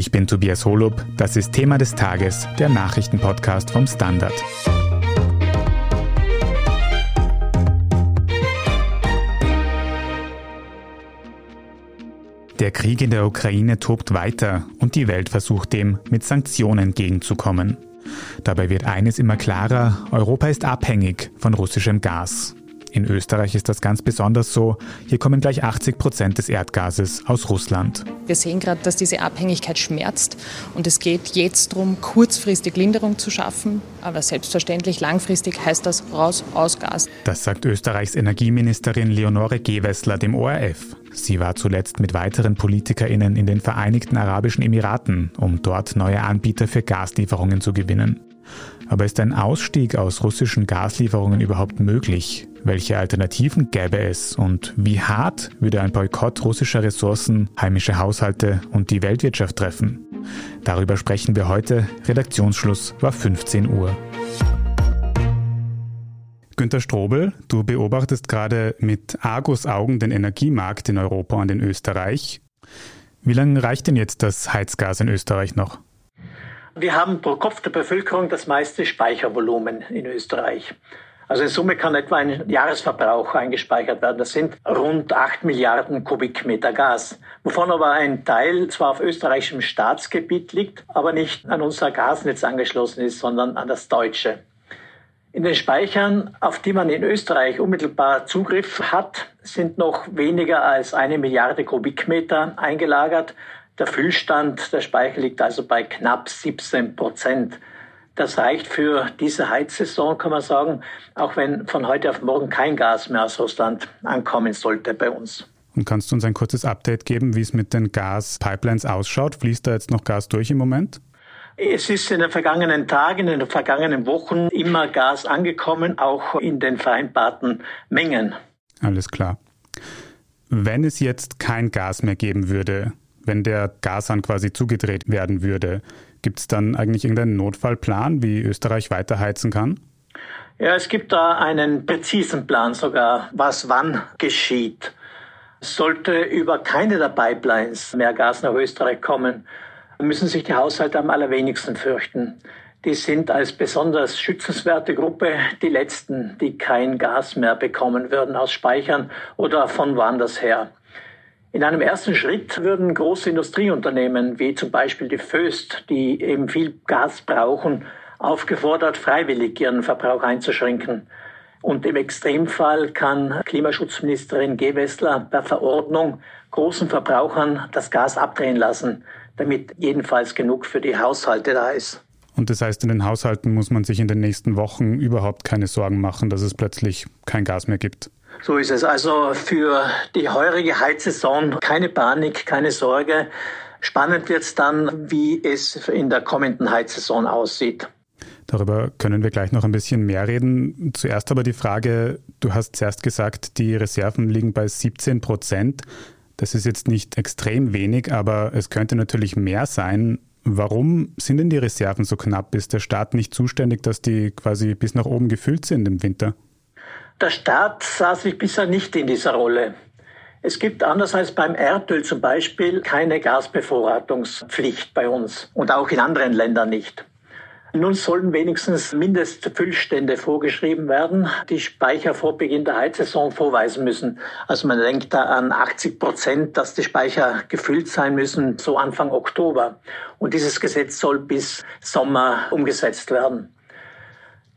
Ich bin Tobias Holub. Das ist Thema des Tages, der Nachrichtenpodcast vom Standard. Der Krieg in der Ukraine tobt weiter und die Welt versucht dem mit Sanktionen entgegenzukommen. Dabei wird eines immer klarer, Europa ist abhängig von russischem Gas. In Österreich ist das ganz besonders so. Hier kommen gleich 80 Prozent des Erdgases aus Russland. Wir sehen gerade, dass diese Abhängigkeit schmerzt und es geht jetzt darum, kurzfristig Linderung zu schaffen. Aber selbstverständlich langfristig heißt das raus aus Gas. Das sagt Österreichs Energieministerin Leonore Gewessler dem ORF. Sie war zuletzt mit weiteren PolitikerInnen in den Vereinigten Arabischen Emiraten, um dort neue Anbieter für Gaslieferungen zu gewinnen. Aber ist ein Ausstieg aus russischen Gaslieferungen überhaupt möglich? Welche Alternativen gäbe es und wie hart würde ein Boykott russischer Ressourcen heimische Haushalte und die Weltwirtschaft treffen? Darüber sprechen wir heute. Redaktionsschluss war 15 Uhr. Günter Strobel, du beobachtest gerade mit Argus-Augen den Energiemarkt in Europa und in Österreich. Wie lange reicht denn jetzt das Heizgas in Österreich noch? Wir haben pro Kopf der Bevölkerung das meiste Speichervolumen in Österreich. Also in Summe kann etwa ein Jahresverbrauch eingespeichert werden. Das sind rund 8 Milliarden Kubikmeter Gas, wovon aber ein Teil zwar auf österreichischem Staatsgebiet liegt, aber nicht an unser Gasnetz angeschlossen ist, sondern an das deutsche. In den Speichern, auf die man in Österreich unmittelbar Zugriff hat, sind noch weniger als eine Milliarde Kubikmeter eingelagert. Der Füllstand der Speicher liegt also bei knapp 17 Prozent. Das reicht für diese Heizsaison, kann man sagen, auch wenn von heute auf morgen kein Gas mehr aus Russland ankommen sollte bei uns. Und kannst du uns ein kurzes Update geben, wie es mit den Gaspipelines ausschaut? Fließt da jetzt noch Gas durch im Moment? Es ist in den vergangenen Tagen, in den vergangenen Wochen immer Gas angekommen, auch in den vereinbarten Mengen. Alles klar. Wenn es jetzt kein Gas mehr geben würde, wenn der Gashahn quasi zugedreht werden würde, Gibt es dann eigentlich irgendeinen Notfallplan, wie Österreich weiterheizen kann? Ja, es gibt da einen präzisen Plan sogar, was wann geschieht. Sollte über keine der Pipelines mehr Gas nach Österreich kommen, müssen sich die Haushalte am allerwenigsten fürchten. Die sind als besonders schützenswerte Gruppe die letzten, die kein Gas mehr bekommen würden aus Speichern oder von woanders her. In einem ersten Schritt würden große Industrieunternehmen wie zum Beispiel die Föst, die eben viel Gas brauchen, aufgefordert, freiwillig ihren Verbrauch einzuschränken. Und im Extremfall kann Klimaschutzministerin Gewessler per Verordnung großen Verbrauchern das Gas abdrehen lassen, damit jedenfalls genug für die Haushalte da ist. Und das heißt, in den Haushalten muss man sich in den nächsten Wochen überhaupt keine Sorgen machen, dass es plötzlich kein Gas mehr gibt. So ist es. Also für die heurige Heizsaison keine Panik, keine Sorge. Spannend wird es dann, wie es in der kommenden Heizsaison aussieht. Darüber können wir gleich noch ein bisschen mehr reden. Zuerst aber die Frage, du hast zuerst gesagt, die Reserven liegen bei 17 Prozent. Das ist jetzt nicht extrem wenig, aber es könnte natürlich mehr sein. Warum sind denn die Reserven so knapp? Ist der Staat nicht zuständig, dass die quasi bis nach oben gefüllt sind im Winter? Der Staat sah sich bisher nicht in dieser Rolle. Es gibt anders als beim Erdöl zum Beispiel keine Gasbevorratungspflicht bei uns und auch in anderen Ländern nicht. Nun sollen wenigstens Mindestfüllstände vorgeschrieben werden, die Speicher vor Beginn der Heizsaison vorweisen müssen. Also man denkt da an 80 Prozent, dass die Speicher gefüllt sein müssen, so Anfang Oktober. Und dieses Gesetz soll bis Sommer umgesetzt werden.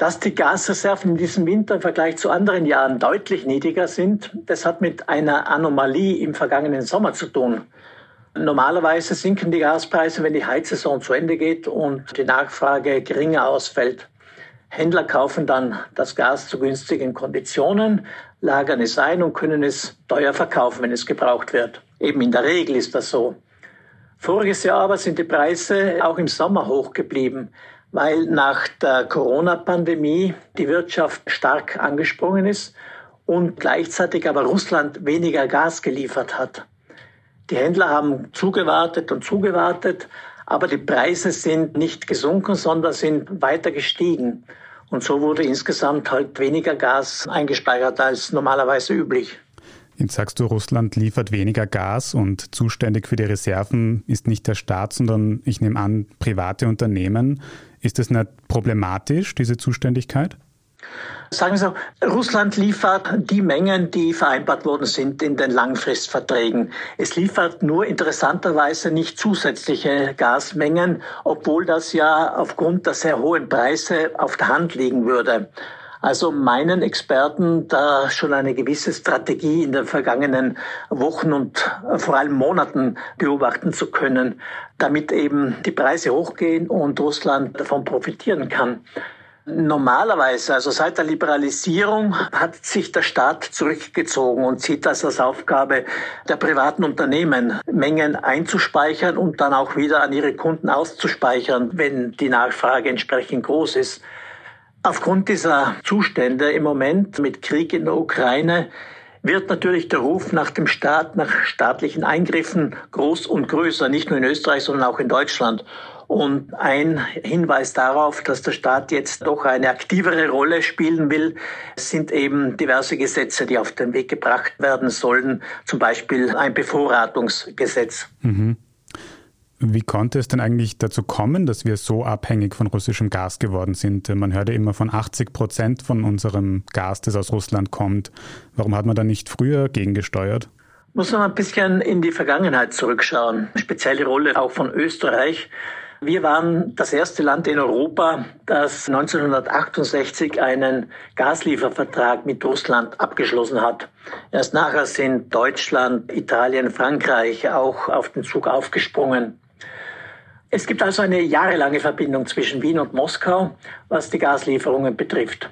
Dass die Gasreserven in diesem Winter im Vergleich zu anderen Jahren deutlich niedriger sind, das hat mit einer Anomalie im vergangenen Sommer zu tun. Normalerweise sinken die Gaspreise, wenn die Heizsaison zu Ende geht und die Nachfrage geringer ausfällt. Händler kaufen dann das Gas zu günstigen Konditionen, lagern es ein und können es teuer verkaufen, wenn es gebraucht wird. Eben in der Regel ist das so. Voriges Jahr aber sind die Preise auch im Sommer hoch geblieben weil nach der Corona-Pandemie die Wirtschaft stark angesprungen ist und gleichzeitig aber Russland weniger Gas geliefert hat. Die Händler haben zugewartet und zugewartet, aber die Preise sind nicht gesunken, sondern sind weiter gestiegen. Und so wurde insgesamt halt weniger Gas eingespeichert als normalerweise üblich. Jetzt sagst du, Russland liefert weniger Gas und zuständig für die Reserven ist nicht der Staat, sondern ich nehme an, private Unternehmen. Ist das nicht problematisch, diese Zuständigkeit? Sagen wir so, Russland liefert die Mengen, die vereinbart worden sind in den Langfristverträgen. Es liefert nur interessanterweise nicht zusätzliche Gasmengen, obwohl das ja aufgrund der sehr hohen Preise auf der Hand liegen würde. Also meinen Experten da schon eine gewisse Strategie in den vergangenen Wochen und vor allem Monaten beobachten zu können, damit eben die Preise hochgehen und Russland davon profitieren kann. Normalerweise, also seit der Liberalisierung, hat sich der Staat zurückgezogen und sieht das als Aufgabe der privaten Unternehmen, Mengen einzuspeichern und dann auch wieder an ihre Kunden auszuspeichern, wenn die Nachfrage entsprechend groß ist. Aufgrund dieser Zustände im Moment mit Krieg in der Ukraine wird natürlich der Ruf nach dem Staat, nach staatlichen Eingriffen groß und größer, nicht nur in Österreich, sondern auch in Deutschland. Und ein Hinweis darauf, dass der Staat jetzt doch eine aktivere Rolle spielen will, sind eben diverse Gesetze, die auf den Weg gebracht werden sollen, zum Beispiel ein Bevorratungsgesetz. Mhm. Wie konnte es denn eigentlich dazu kommen, dass wir so abhängig von russischem Gas geworden sind? Man hört ja immer von 80 Prozent von unserem Gas, das aus Russland kommt. Warum hat man da nicht früher gegengesteuert? Muss man ein bisschen in die Vergangenheit zurückschauen. Spezielle Rolle auch von Österreich. Wir waren das erste Land in Europa, das 1968 einen Gasliefervertrag mit Russland abgeschlossen hat. Erst nachher sind Deutschland, Italien, Frankreich auch auf den Zug aufgesprungen. Es gibt also eine jahrelange Verbindung zwischen Wien und Moskau, was die Gaslieferungen betrifft.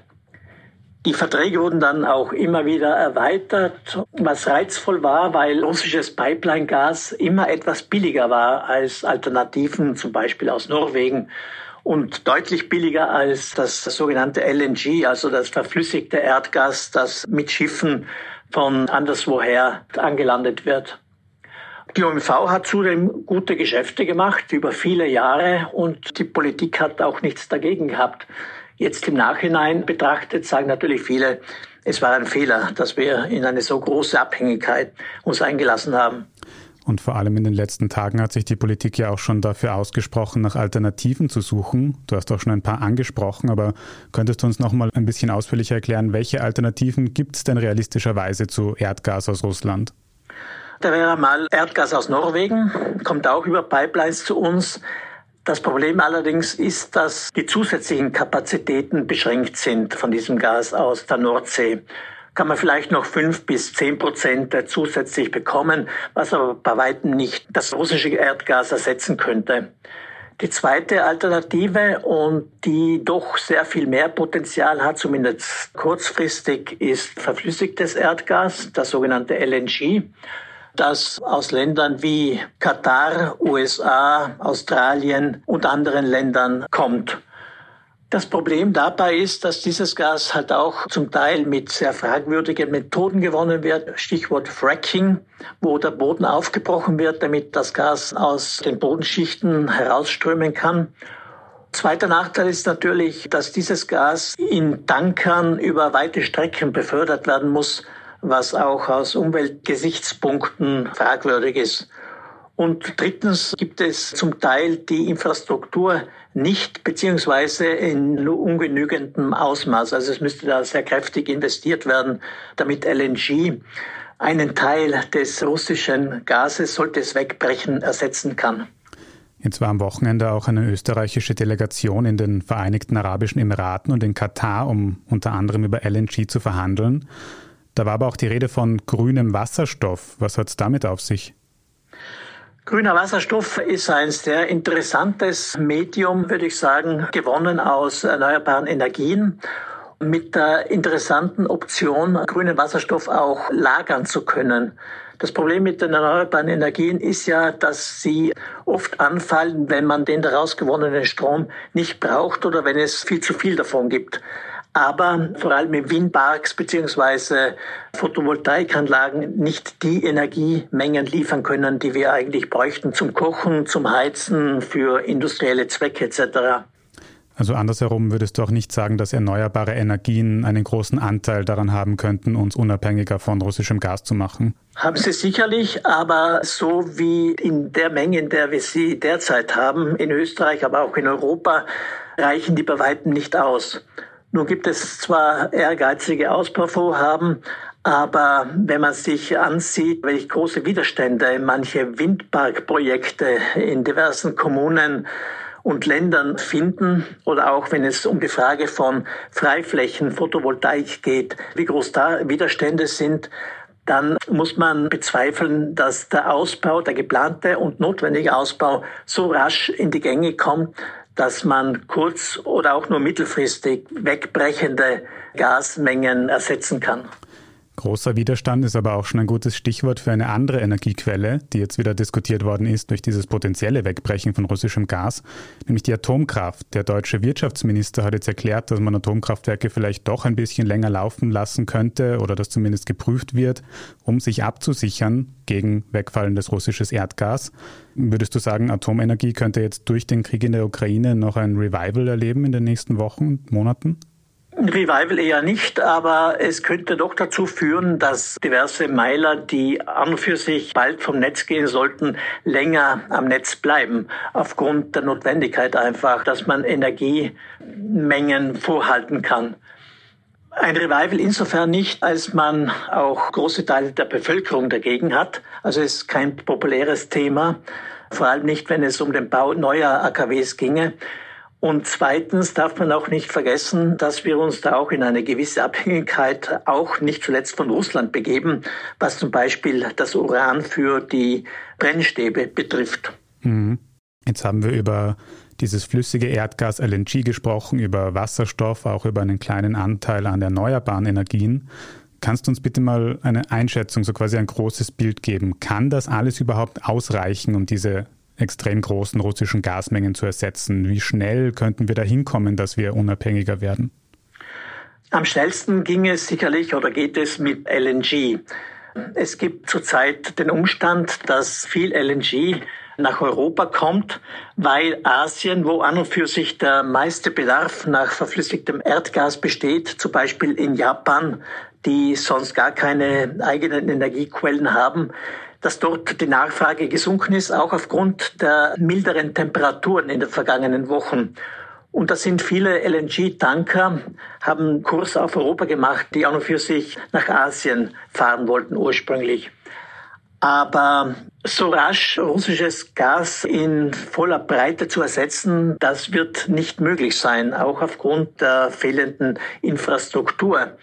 Die Verträge wurden dann auch immer wieder erweitert, was reizvoll war, weil russisches Pipeline-Gas immer etwas billiger war als Alternativen, zum Beispiel aus Norwegen und deutlich billiger als das sogenannte LNG, also das verflüssigte Erdgas, das mit Schiffen von anderswoher angelandet wird. Die OMV hat zudem gute Geschäfte gemacht über viele Jahre und die Politik hat auch nichts dagegen gehabt. Jetzt im Nachhinein betrachtet sagen natürlich viele, es war ein Fehler, dass wir in eine so große Abhängigkeit uns eingelassen haben. Und vor allem in den letzten Tagen hat sich die Politik ja auch schon dafür ausgesprochen, nach Alternativen zu suchen. Du hast auch schon ein paar angesprochen, aber könntest du uns noch mal ein bisschen ausführlicher erklären, welche Alternativen gibt es denn realistischerweise zu Erdgas aus Russland? Da wäre mal Erdgas aus Norwegen, kommt auch über Pipelines zu uns. Das Problem allerdings ist, dass die zusätzlichen Kapazitäten beschränkt sind von diesem Gas aus der Nordsee. Kann man vielleicht noch fünf bis zehn Prozent zusätzlich bekommen, was aber bei weitem nicht das russische Erdgas ersetzen könnte. Die zweite Alternative und die doch sehr viel mehr Potenzial hat, zumindest kurzfristig, ist verflüssigtes Erdgas, das sogenannte LNG das aus Ländern wie Katar, USA, Australien und anderen Ländern kommt. Das Problem dabei ist, dass dieses Gas halt auch zum Teil mit sehr fragwürdigen Methoden gewonnen wird. Stichwort Fracking, wo der Boden aufgebrochen wird, damit das Gas aus den Bodenschichten herausströmen kann. Zweiter Nachteil ist natürlich, dass dieses Gas in Tankern über weite Strecken befördert werden muss, was auch aus Umweltgesichtspunkten fragwürdig ist. Und drittens gibt es zum Teil die Infrastruktur nicht beziehungsweise in ungenügendem Ausmaß. Also es müsste da sehr kräftig investiert werden, damit LNG einen Teil des russischen Gases, sollte es wegbrechen, ersetzen kann. Jetzt war am Wochenende auch eine österreichische Delegation in den Vereinigten Arabischen Emiraten und in Katar, um unter anderem über LNG zu verhandeln. Da war aber auch die Rede von grünem Wasserstoff. Was hat es damit auf sich? Grüner Wasserstoff ist ein sehr interessantes Medium, würde ich sagen, gewonnen aus erneuerbaren Energien mit der interessanten Option, grünen Wasserstoff auch lagern zu können. Das Problem mit den erneuerbaren Energien ist ja, dass sie oft anfallen, wenn man den daraus gewonnenen Strom nicht braucht oder wenn es viel zu viel davon gibt aber vor allem in Windparks beziehungsweise Photovoltaikanlagen nicht die Energiemengen liefern können, die wir eigentlich bräuchten zum Kochen, zum Heizen, für industrielle Zwecke etc. Also andersherum würdest du auch nicht sagen, dass erneuerbare Energien einen großen Anteil daran haben könnten, uns unabhängiger von russischem Gas zu machen? Haben sie sicherlich, aber so wie in der Menge, in der wir sie derzeit haben, in Österreich, aber auch in Europa, reichen die bei weitem nicht aus. Nun gibt es zwar ehrgeizige Ausbauvorhaben, aber wenn man sich ansieht, welche große Widerstände manche Windparkprojekte in diversen Kommunen und Ländern finden oder auch wenn es um die Frage von Freiflächen, Photovoltaik geht, wie groß da Widerstände sind, dann muss man bezweifeln, dass der Ausbau, der geplante und notwendige Ausbau so rasch in die Gänge kommt, dass man kurz- oder auch nur mittelfristig wegbrechende Gasmengen ersetzen kann. Großer Widerstand ist aber auch schon ein gutes Stichwort für eine andere Energiequelle, die jetzt wieder diskutiert worden ist durch dieses potenzielle Wegbrechen von russischem Gas, nämlich die Atomkraft. Der deutsche Wirtschaftsminister hat jetzt erklärt, dass man Atomkraftwerke vielleicht doch ein bisschen länger laufen lassen könnte oder dass zumindest geprüft wird, um sich abzusichern gegen wegfallendes russisches Erdgas. Würdest du sagen, Atomenergie könnte jetzt durch den Krieg in der Ukraine noch ein Revival erleben in den nächsten Wochen und Monaten? Revival eher nicht, aber es könnte doch dazu führen, dass diverse Meiler, die an und für sich bald vom Netz gehen sollten, länger am Netz bleiben. Aufgrund der Notwendigkeit einfach, dass man Energiemengen vorhalten kann. Ein Revival insofern nicht, als man auch große Teile der Bevölkerung dagegen hat. Also es ist kein populäres Thema, vor allem nicht, wenn es um den Bau neuer AKWs ginge. Und zweitens darf man auch nicht vergessen, dass wir uns da auch in eine gewisse Abhängigkeit auch nicht zuletzt von Russland begeben, was zum Beispiel das Uran für die Brennstäbe betrifft. Mhm. Jetzt haben wir über dieses flüssige Erdgas LNG gesprochen, über Wasserstoff, auch über einen kleinen Anteil an erneuerbaren Energien. Kannst du uns bitte mal eine Einschätzung, so quasi ein großes Bild geben? Kann das alles überhaupt ausreichen, um diese extrem großen russischen Gasmengen zu ersetzen? Wie schnell könnten wir da hinkommen, dass wir unabhängiger werden? Am schnellsten ging es sicherlich oder geht es mit LNG. Es gibt zurzeit den Umstand, dass viel LNG nach Europa kommt, weil Asien, wo an und für sich der meiste Bedarf nach verflüssigtem Erdgas besteht, zum Beispiel in Japan, die sonst gar keine eigenen Energiequellen haben, dass dort die Nachfrage gesunken ist, auch aufgrund der milderen Temperaturen in den vergangenen Wochen. Und da sind viele LNG-Tanker, haben Kurs auf Europa gemacht, die auch noch für sich nach Asien fahren wollten ursprünglich. Aber so rasch russisches Gas in voller Breite zu ersetzen, das wird nicht möglich sein, auch aufgrund der fehlenden Infrastruktur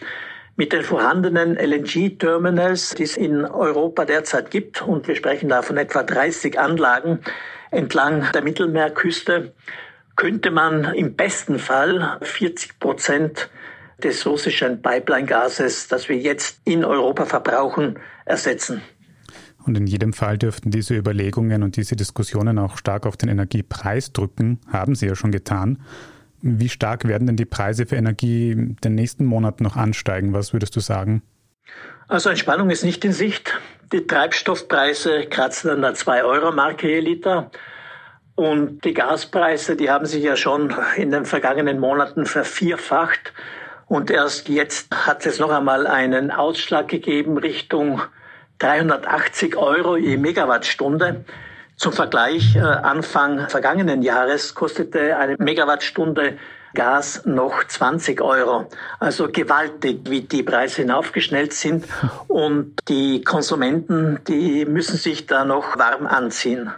mit den vorhandenen LNG-Terminals, die es in Europa derzeit gibt, und wir sprechen da von etwa 30 Anlagen entlang der Mittelmeerküste, könnte man im besten Fall 40 Prozent des russischen Pipeline-Gases, das wir jetzt in Europa verbrauchen, ersetzen. Und in jedem Fall dürften diese Überlegungen und diese Diskussionen auch stark auf den Energiepreis drücken, haben sie ja schon getan. Wie stark werden denn die Preise für Energie in den nächsten Monaten noch ansteigen? Was würdest du sagen? Also Entspannung ist nicht in Sicht. Die Treibstoffpreise kratzen an der 2-Euro-Marke je Liter. Und die Gaspreise, die haben sich ja schon in den vergangenen Monaten vervierfacht. Und erst jetzt hat es noch einmal einen Ausschlag gegeben Richtung 380 Euro je Megawattstunde. Zum Vergleich, äh, Anfang vergangenen Jahres kostete eine Megawattstunde Gas noch 20 Euro. Also gewaltig, wie die Preise hinaufgeschnellt sind. Und die Konsumenten, die müssen sich da noch warm anziehen.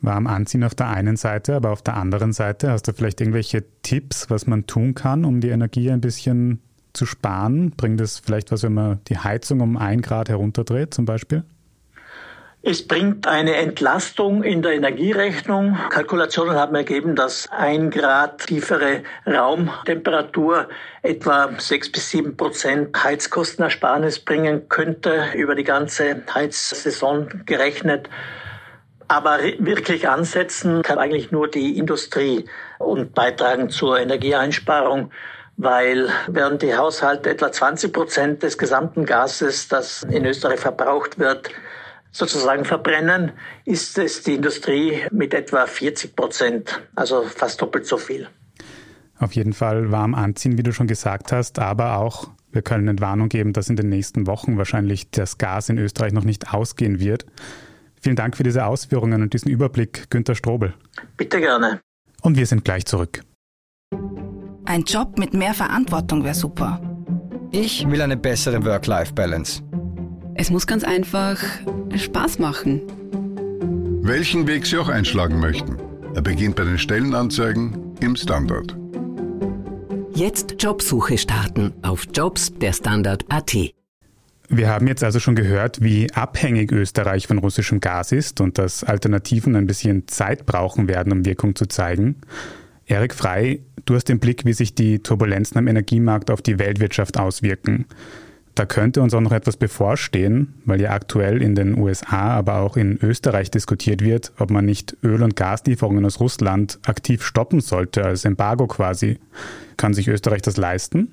Warm anziehen auf der einen Seite, aber auf der anderen Seite hast du vielleicht irgendwelche Tipps, was man tun kann, um die Energie ein bisschen zu sparen? Bringt es vielleicht was, wenn man die Heizung um ein Grad herunterdreht zum Beispiel? Es bringt eine Entlastung in der Energierechnung. Kalkulationen haben ergeben, dass ein Grad tiefere Raumtemperatur etwa sechs bis sieben Prozent Heizkostenersparnis bringen könnte über die ganze Heizsaison gerechnet. Aber wirklich ansetzen kann eigentlich nur die Industrie und beitragen zur Energieeinsparung weil während die Haushalte etwa 20 Prozent des gesamten Gases, das in Österreich verbraucht wird, sozusagen verbrennen, ist es die Industrie mit etwa 40 Prozent, also fast doppelt so viel. Auf jeden Fall warm anziehen, wie du schon gesagt hast, aber auch wir können Entwarnung geben, dass in den nächsten Wochen wahrscheinlich das Gas in Österreich noch nicht ausgehen wird. Vielen Dank für diese Ausführungen und diesen Überblick, Günter Strobel. Bitte gerne. Und wir sind gleich zurück. Ein Job mit mehr Verantwortung wäre super. Ich will eine bessere Work-Life-Balance. Es muss ganz einfach Spaß machen. Welchen Weg Sie auch einschlagen möchten. Er beginnt bei den Stellenanzeigen im Standard. Jetzt Jobsuche starten auf Jobs der Standard.at. Wir haben jetzt also schon gehört, wie abhängig Österreich von russischem Gas ist und dass Alternativen ein bisschen Zeit brauchen werden, um Wirkung zu zeigen. Erik Frei, du hast den Blick, wie sich die Turbulenzen am Energiemarkt auf die Weltwirtschaft auswirken. Da könnte uns auch noch etwas bevorstehen, weil ja aktuell in den USA, aber auch in Österreich diskutiert wird, ob man nicht Öl- und Gaslieferungen aus Russland aktiv stoppen sollte, als Embargo quasi. Kann sich Österreich das leisten?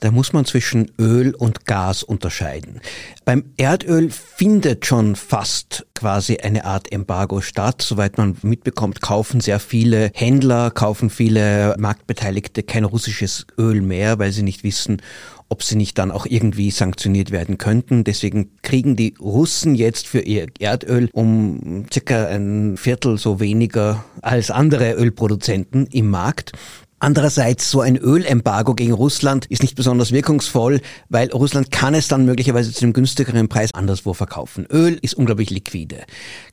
Da muss man zwischen Öl und Gas unterscheiden. Beim Erdöl findet schon fast quasi eine Art Embargo statt. Soweit man mitbekommt, kaufen sehr viele Händler, kaufen viele Marktbeteiligte kein russisches Öl mehr, weil sie nicht wissen, ob sie nicht dann auch irgendwie sanktioniert werden könnten. Deswegen kriegen die Russen jetzt für ihr Erdöl um circa ein Viertel so weniger als andere Ölproduzenten im Markt. Andererseits, so ein Ölembargo gegen Russland ist nicht besonders wirkungsvoll, weil Russland kann es dann möglicherweise zu einem günstigeren Preis anderswo verkaufen. Öl ist unglaublich liquide.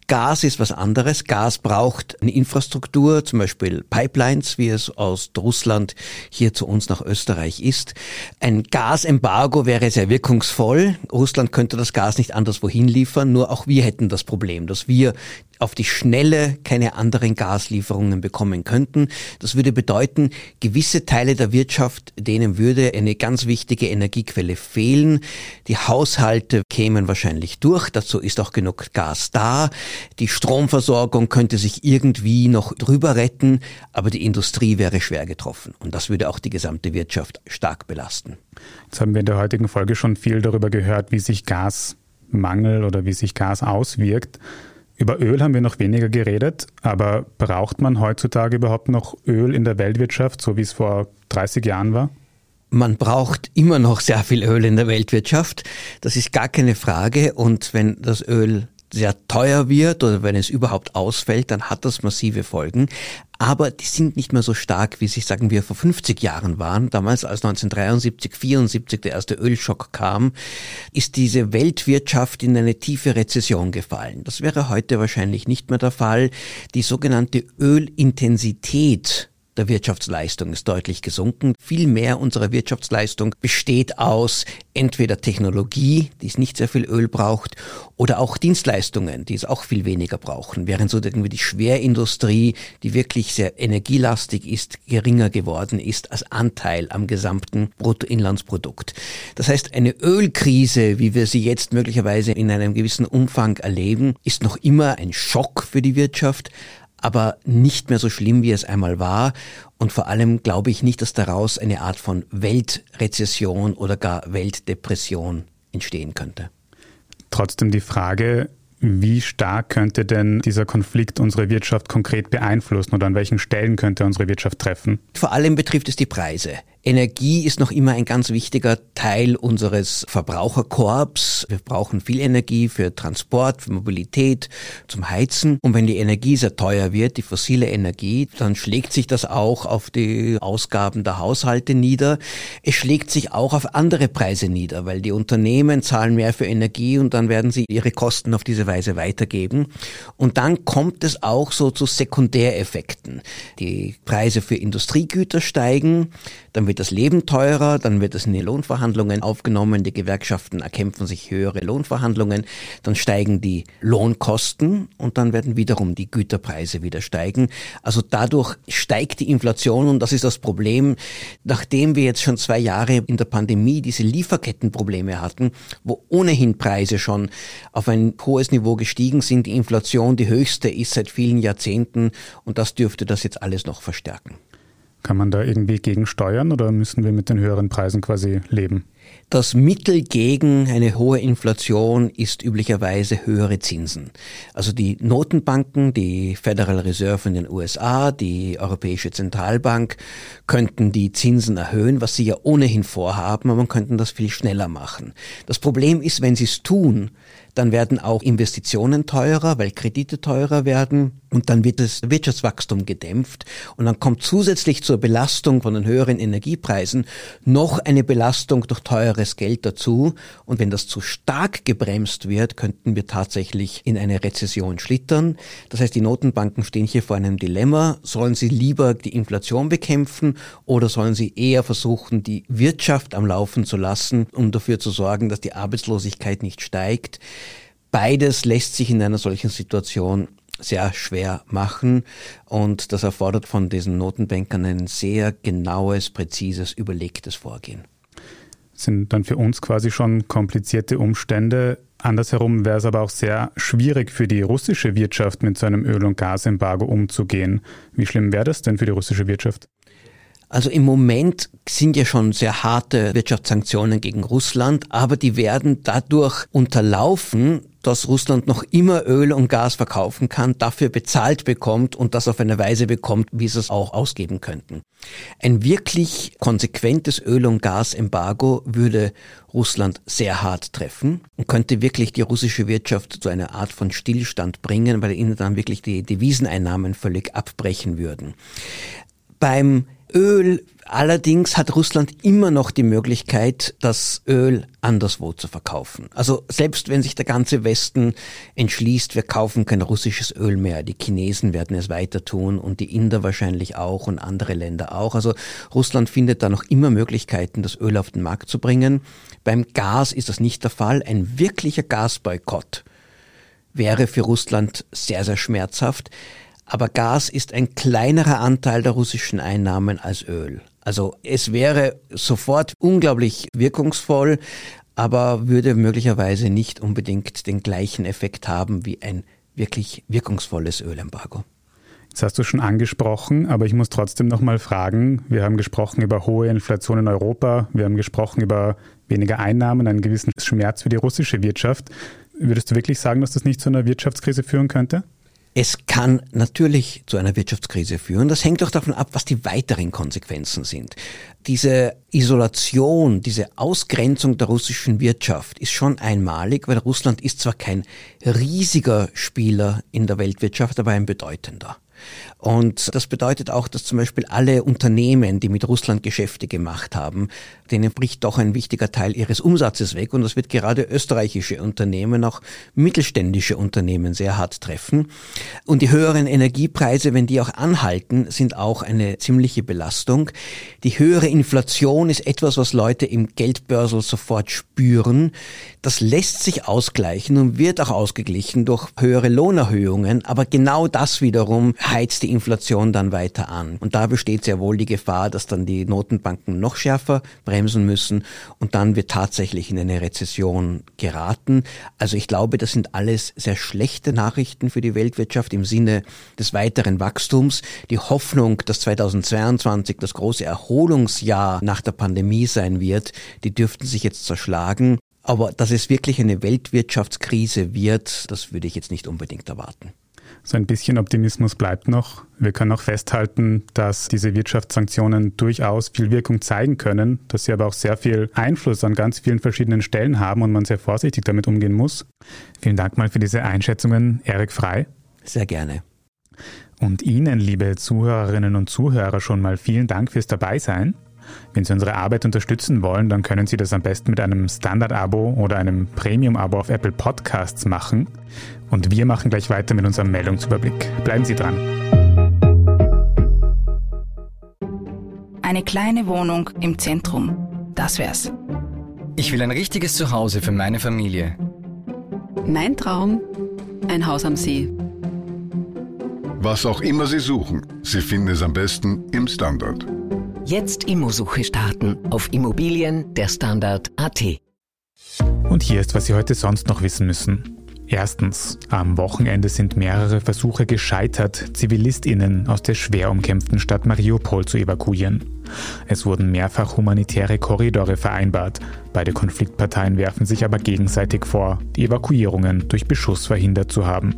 Gas ist was anderes. Gas braucht eine Infrastruktur, zum Beispiel Pipelines, wie es aus Russland hier zu uns nach Österreich ist. Ein Gasembargo wäre sehr wirkungsvoll. Russland könnte das Gas nicht anderswohin liefern, nur auch wir hätten das Problem, dass wir auf die Schnelle keine anderen Gaslieferungen bekommen könnten. Das würde bedeuten, gewisse Teile der Wirtschaft, denen würde eine ganz wichtige Energiequelle fehlen. Die Haushalte kämen wahrscheinlich durch. Dazu ist auch genug Gas da. Die Stromversorgung könnte sich irgendwie noch drüber retten, aber die Industrie wäre schwer getroffen. Und das würde auch die gesamte Wirtschaft stark belasten. Jetzt haben wir in der heutigen Folge schon viel darüber gehört, wie sich Gasmangel oder wie sich Gas auswirkt. Über Öl haben wir noch weniger geredet, aber braucht man heutzutage überhaupt noch Öl in der Weltwirtschaft, so wie es vor 30 Jahren war? Man braucht immer noch sehr viel Öl in der Weltwirtschaft. Das ist gar keine Frage. Und wenn das Öl sehr teuer wird oder wenn es überhaupt ausfällt, dann hat das massive Folgen. Aber die sind nicht mehr so stark, wie sie, sagen wir, vor 50 Jahren waren. Damals, als 1973, 74 der erste Ölschock kam, ist diese Weltwirtschaft in eine tiefe Rezession gefallen. Das wäre heute wahrscheinlich nicht mehr der Fall. Die sogenannte Ölintensität der Wirtschaftsleistung ist deutlich gesunken. Viel mehr unserer Wirtschaftsleistung besteht aus entweder Technologie, die es nicht sehr viel Öl braucht, oder auch Dienstleistungen, die es auch viel weniger brauchen. Während so irgendwie die Schwerindustrie, die wirklich sehr energielastig ist, geringer geworden ist als Anteil am gesamten Bruttoinlandsprodukt. Das heißt, eine Ölkrise, wie wir sie jetzt möglicherweise in einem gewissen Umfang erleben, ist noch immer ein Schock für die Wirtschaft, aber nicht mehr so schlimm, wie es einmal war. Und vor allem glaube ich nicht, dass daraus eine Art von Weltrezession oder gar Weltdepression entstehen könnte. Trotzdem die Frage, wie stark könnte denn dieser Konflikt unsere Wirtschaft konkret beeinflussen oder an welchen Stellen könnte er unsere Wirtschaft treffen? Vor allem betrifft es die Preise. Energie ist noch immer ein ganz wichtiger Teil unseres Verbraucherkorbs. Wir brauchen viel Energie für Transport, für Mobilität, zum Heizen. Und wenn die Energie sehr teuer wird, die fossile Energie, dann schlägt sich das auch auf die Ausgaben der Haushalte nieder. Es schlägt sich auch auf andere Preise nieder, weil die Unternehmen zahlen mehr für Energie und dann werden sie ihre Kosten auf diese Weise weitergeben. Und dann kommt es auch so zu Sekundäreffekten. Die Preise für Industriegüter steigen, dann wird das Leben teurer, dann wird es in die Lohnverhandlungen aufgenommen, die Gewerkschaften erkämpfen sich höhere Lohnverhandlungen, dann steigen die Lohnkosten und dann werden wiederum die Güterpreise wieder steigen. Also dadurch steigt die Inflation und das ist das Problem, nachdem wir jetzt schon zwei Jahre in der Pandemie diese Lieferkettenprobleme hatten, wo ohnehin Preise schon auf ein hohes Niveau gestiegen sind, die Inflation die höchste ist seit vielen Jahrzehnten und das dürfte das jetzt alles noch verstärken. Kann man da irgendwie gegensteuern oder müssen wir mit den höheren Preisen quasi leben? Das Mittel gegen eine hohe Inflation ist üblicherweise höhere Zinsen. Also die Notenbanken, die Federal Reserve in den USA, die Europäische Zentralbank könnten die Zinsen erhöhen, was sie ja ohnehin vorhaben, aber man könnte das viel schneller machen. Das Problem ist, wenn sie es tun, dann werden auch Investitionen teurer, weil Kredite teurer werden und dann wird das Wirtschaftswachstum gedämpft und dann kommt zusätzlich zur Belastung von den höheren Energiepreisen noch eine Belastung durch teures Geld dazu und wenn das zu stark gebremst wird, könnten wir tatsächlich in eine Rezession schlittern. Das heißt, die Notenbanken stehen hier vor einem Dilemma. Sollen sie lieber die Inflation bekämpfen oder sollen sie eher versuchen, die Wirtschaft am Laufen zu lassen, um dafür zu sorgen, dass die Arbeitslosigkeit nicht steigt? Beides lässt sich in einer solchen Situation sehr schwer machen und das erfordert von diesen Notenbankern ein sehr genaues, präzises, überlegtes Vorgehen. Sind dann für uns quasi schon komplizierte Umstände. Andersherum wäre es aber auch sehr schwierig für die russische Wirtschaft mit so einem Öl- und Gasembargo umzugehen. Wie schlimm wäre das denn für die russische Wirtschaft? Also im Moment sind ja schon sehr harte Wirtschaftssanktionen gegen Russland, aber die werden dadurch unterlaufen, dass Russland noch immer Öl und Gas verkaufen kann, dafür bezahlt bekommt und das auf eine Weise bekommt, wie sie es auch ausgeben könnten. Ein wirklich konsequentes Öl- und Gasembargo würde Russland sehr hart treffen und könnte wirklich die russische Wirtschaft zu einer Art von Stillstand bringen, weil ihnen dann wirklich die Deviseneinnahmen völlig abbrechen würden. Beim Öl allerdings hat Russland immer noch die Möglichkeit, das Öl anderswo zu verkaufen. Also selbst wenn sich der ganze Westen entschließt, wir kaufen kein russisches Öl mehr, die Chinesen werden es weiter tun und die Inder wahrscheinlich auch und andere Länder auch. Also Russland findet da noch immer Möglichkeiten, das Öl auf den Markt zu bringen. Beim Gas ist das nicht der Fall. Ein wirklicher Gasboykott wäre für Russland sehr, sehr schmerzhaft. Aber Gas ist ein kleinerer Anteil der russischen Einnahmen als Öl. Also es wäre sofort unglaublich wirkungsvoll, aber würde möglicherweise nicht unbedingt den gleichen Effekt haben wie ein wirklich wirkungsvolles Ölembargo. Das hast du schon angesprochen, aber ich muss trotzdem nochmal fragen. Wir haben gesprochen über hohe Inflation in Europa, wir haben gesprochen über weniger Einnahmen, einen gewissen Schmerz für die russische Wirtschaft. Würdest du wirklich sagen, dass das nicht zu einer Wirtschaftskrise führen könnte? Es kann natürlich zu einer Wirtschaftskrise führen. Das hängt doch davon ab, was die weiteren Konsequenzen sind. Diese Isolation, diese Ausgrenzung der russischen Wirtschaft ist schon einmalig, weil Russland ist zwar kein riesiger Spieler in der Weltwirtschaft, aber ein bedeutender. Und das bedeutet auch, dass zum Beispiel alle Unternehmen, die mit Russland Geschäfte gemacht haben, denen bricht doch ein wichtiger Teil ihres Umsatzes weg. Und das wird gerade österreichische Unternehmen, auch mittelständische Unternehmen sehr hart treffen. Und die höheren Energiepreise, wenn die auch anhalten, sind auch eine ziemliche Belastung. Die höhere Inflation ist etwas, was Leute im Geldbörsel sofort spüren. Das lässt sich ausgleichen und wird auch ausgeglichen durch höhere Lohnerhöhungen. Aber genau das wiederum heizt die Inflation dann weiter an. Und da besteht sehr wohl die Gefahr, dass dann die Notenbanken noch schärfer bremsen müssen und dann wird tatsächlich in eine Rezession geraten. Also ich glaube, das sind alles sehr schlechte Nachrichten für die Weltwirtschaft im Sinne des weiteren Wachstums. Die Hoffnung, dass 2022 das große Erholungsjahr nach der Pandemie sein wird, die dürften sich jetzt zerschlagen. Aber dass es wirklich eine Weltwirtschaftskrise wird, das würde ich jetzt nicht unbedingt erwarten. So ein bisschen Optimismus bleibt noch. Wir können auch festhalten, dass diese Wirtschaftssanktionen durchaus viel Wirkung zeigen können, dass sie aber auch sehr viel Einfluss an ganz vielen verschiedenen Stellen haben und man sehr vorsichtig damit umgehen muss. Vielen Dank mal für diese Einschätzungen, Erik Frei. Sehr gerne. Und Ihnen, liebe Zuhörerinnen und Zuhörer, schon mal vielen Dank fürs Dabeisein. Wenn Sie unsere Arbeit unterstützen wollen, dann können Sie das am besten mit einem Standard-Abo oder einem Premium-Abo auf Apple Podcasts machen. Und wir machen gleich weiter mit unserem Meldungsüberblick. Bleiben Sie dran. Eine kleine Wohnung im Zentrum. Das wär's. Ich will ein richtiges Zuhause für meine Familie. Mein Traum, ein Haus am See. Was auch immer Sie suchen, Sie finden es am besten im Standard. Jetzt Immosuche starten auf Immobilien der Standard.at. Und hier ist, was Sie heute sonst noch wissen müssen. Erstens, am Wochenende sind mehrere Versuche gescheitert, Zivilistinnen aus der schwer umkämpften Stadt Mariupol zu evakuieren. Es wurden mehrfach humanitäre Korridore vereinbart. Beide Konfliktparteien werfen sich aber gegenseitig vor, die Evakuierungen durch Beschuss verhindert zu haben.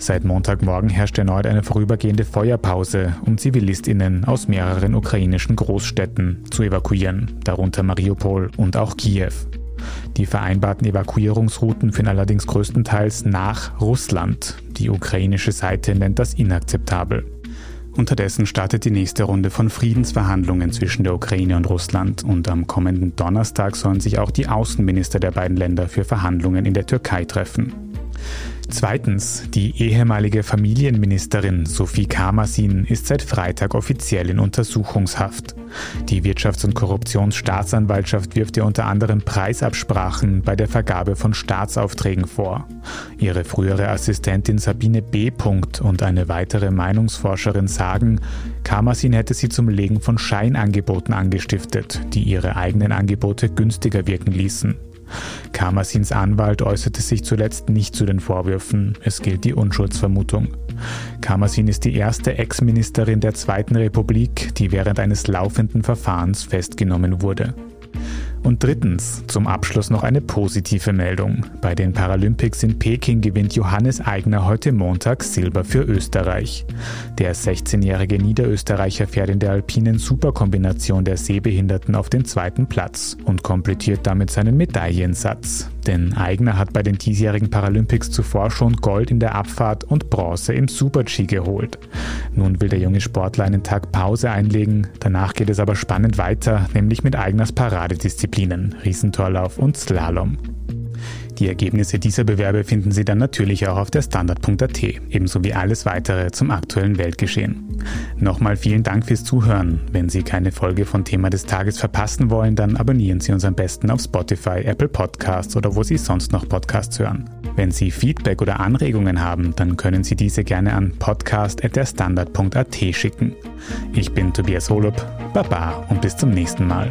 Seit Montagmorgen herrscht erneut eine vorübergehende Feuerpause, um Zivilistinnen aus mehreren ukrainischen Großstädten zu evakuieren, darunter Mariupol und auch Kiew. Die vereinbarten Evakuierungsrouten führen allerdings größtenteils nach Russland. Die ukrainische Seite nennt das inakzeptabel. Unterdessen startet die nächste Runde von Friedensverhandlungen zwischen der Ukraine und Russland und am kommenden Donnerstag sollen sich auch die Außenminister der beiden Länder für Verhandlungen in der Türkei treffen. Zweitens, die ehemalige Familienministerin Sophie Kamasin ist seit Freitag offiziell in Untersuchungshaft. Die Wirtschafts- und Korruptionsstaatsanwaltschaft wirft ihr unter anderem Preisabsprachen bei der Vergabe von Staatsaufträgen vor. Ihre frühere Assistentin Sabine B. und eine weitere Meinungsforscherin sagen, Kamasin hätte sie zum Legen von Scheinangeboten angestiftet, die ihre eigenen Angebote günstiger wirken ließen. Kamasins Anwalt äußerte sich zuletzt nicht zu den Vorwürfen. Es gilt die Unschuldsvermutung. Kamasin ist die erste Ex-Ministerin der Zweiten Republik, die während eines laufenden Verfahrens festgenommen wurde. Und drittens, zum Abschluss noch eine positive Meldung. Bei den Paralympics in Peking gewinnt Johannes Eigner heute Montag Silber für Österreich. Der 16-jährige Niederösterreicher fährt in der alpinen Superkombination der Sehbehinderten auf den zweiten Platz und komplettiert damit seinen Medaillensatz. Denn Eigner hat bei den diesjährigen Paralympics zuvor schon Gold in der Abfahrt und Bronze im Super-G geholt. Nun will der junge Sportler einen Tag Pause einlegen. Danach geht es aber spannend weiter, nämlich mit Eigners Paradedisziplinen, Riesentorlauf und Slalom. Die Ergebnisse dieser Bewerbe finden Sie dann natürlich auch auf der Standard.at, ebenso wie alles weitere zum aktuellen Weltgeschehen. Nochmal vielen Dank fürs Zuhören. Wenn Sie keine Folge von Thema des Tages verpassen wollen, dann abonnieren Sie uns am besten auf Spotify, Apple Podcasts oder wo Sie sonst noch Podcasts hören. Wenn Sie Feedback oder Anregungen haben, dann können Sie diese gerne an podcast.derstandard.at schicken. Ich bin Tobias Holub, Baba und bis zum nächsten Mal.